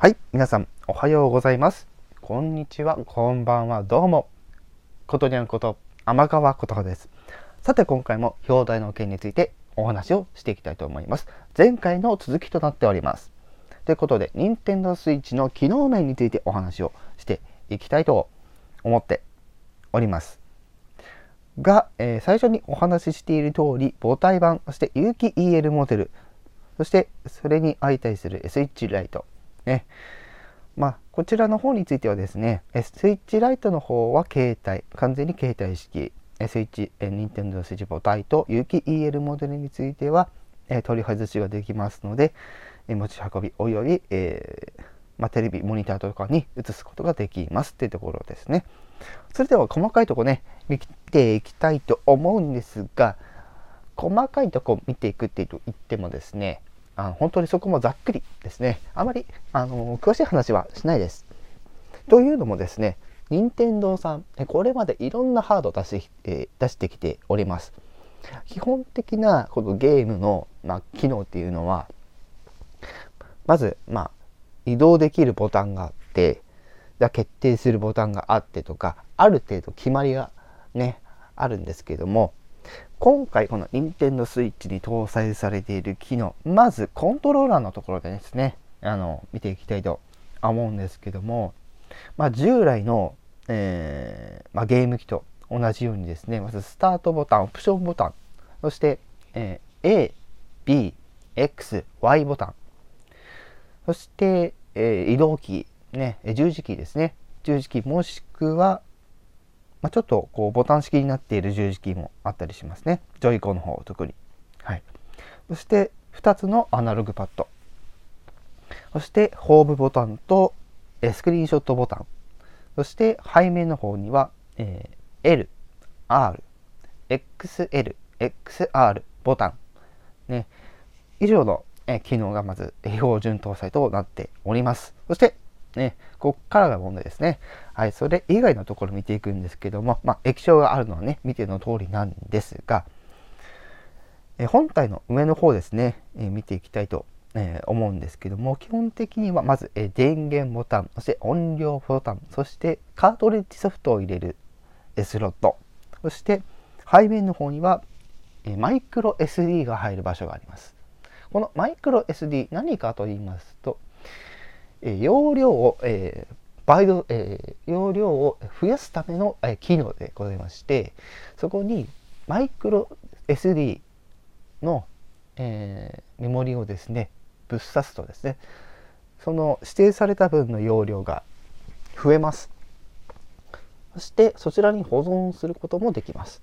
はい、皆さんおはようございます。こんにちは、こんばんは、どうも。ことにゃんこと天川ことはです。さて今回も表題の件についてお話をしていきたいと思います。前回の続きとなっております。ということで、任天堂 switch の機能面についてお話をしていきたいと思っております。が、えー、最初にお話ししている通り、母体板、そして有機 EL モデル、そしてそれに相対するスイッチライト、ね。まあ、こちらの方についてはですね、スイッチライトの方は携帯、完全に携帯式、スイッチ、任天堂スイッチ母体と有機 EL モデルについては、え取り外しができますので、え持ち運びおよび、えー、まあ、テレビ、モニターとかに映すことができますっていうところですね。それでは細かいとこね、見ていきたいと思うんですが、細かいとこ見ていくって言ってもですね、あ本当にそこもざっくりですね、あまりあの詳しい話はしないです。というのもですね、任天堂さん、これまでいろんなハードを出し,、え、出してきております。基本的なこのゲームの、まあ、機能っていうのは、まず、まあ、移動できるボタンがあって、決定するボタンがあってとか、ある程度決まりがね、あるんですけども、今回この Nintendo Switch に搭載されている機能、まずコントローラーのところでですね、あの、見ていきたいと思うんですけども、まあ、従来の、えー、まあ、ゲーム機と同じようにですね、まずスタートボタン、オプションボタン、そして、えー、A、B、X、Y ボタン、そして、えー、移動キー、ね、十字キーですね。十字キーもしくは、まあ、ちょっとこうボタン式になっている十字キーもあったりしますね。ジョイコンの方特に。はい。そして2つのアナログパッド。そしてホームボタンとスクリーンショットボタン。そして背面の方には、えー、L、R、XL、XR ボタン。ね。以上の、機能がまず標準搭載となっております。そしてね、ここからが問題ですね。はい、それ以外のところ見ていくんですけども、まあ、液晶があるのはね、見ての通りなんですが、え本体の上の方ですね、え見ていきたいと、え思うんですけども、基本的にはまず、え電源ボタン、そして音量ボタン、そしてカートリッジソフトを入れる、えスロット、そして背面の方には、えマイクロ SD が入る場所があります。このマイクロ SD 何かと言いますと、容量を、えー、倍度、えー、容量を増やすための、えー、機能でございましてそこにマイクロ SD の、えー、メモリをですねぶっ刺すとですねその指定された分の容量が増えます。そしてそちらに保存することもできます。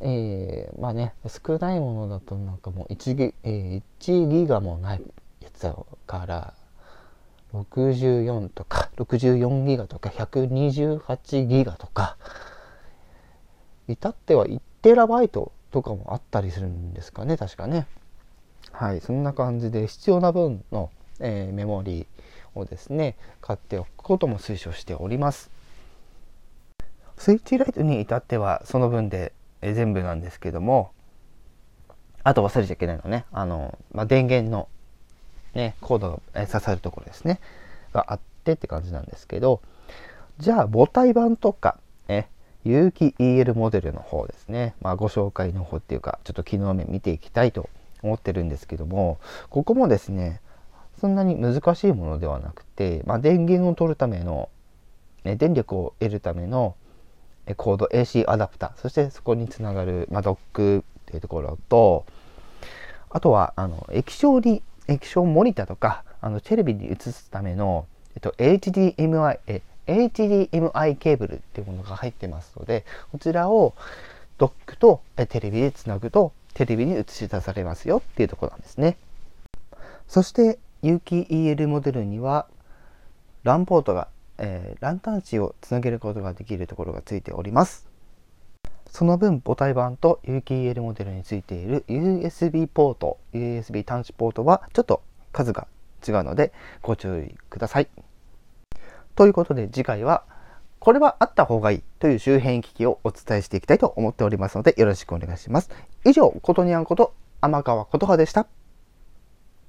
えー、まあね少ないものだとなんかもう1ギ,、えー、1ギガもない。やつから64とか64ギガとか128ギガとか至っては1テラバイトとかもあったりするんですかね確かね。はいそんな感じで必要な分の、えー、メモリーをですね買っておくことも推奨しております。スイッチライトに至ってはその分で、え全部なんですけどもあと忘れちゃいけないのねあの、まあ、電源のね、コードが刺さるところですね、があってって感じなんですけど、じゃあ母体板とか、ね、有機 EL モデルの方ですね、まあ、ご紹介の方っていうか、ちょっと機能面見ていきたいと思ってるんですけども、ここもですね、そんなに難しいものではなくて、まあ、電源を取るための、ね、電力を得るためのコード AC アダプター、そしてそこにつながる、まあ、ドックっていうところと、あとは、あの、液晶に液晶モニターとかあのテレビに映すための、えっと、HDMI え HDMI ケーブルっていうものが入ってますのでこちらをドックとテレビでつなぐとテレビに映し出されますよっていうところなんですね。そして有機 EL モデルには LAN ポートが、えー、ランタン値をつなげることができるところがついております。その分母体版と有機 EL モデルについている USB ポート USB 端子ポートはちょっと数が違うのでご注意ください。ということで次回はこれはあった方がいいという周辺機器をお伝えしていきたいと思っておりますのでよろしくお願いします。以上ことにゃんこと天川琴葉でした。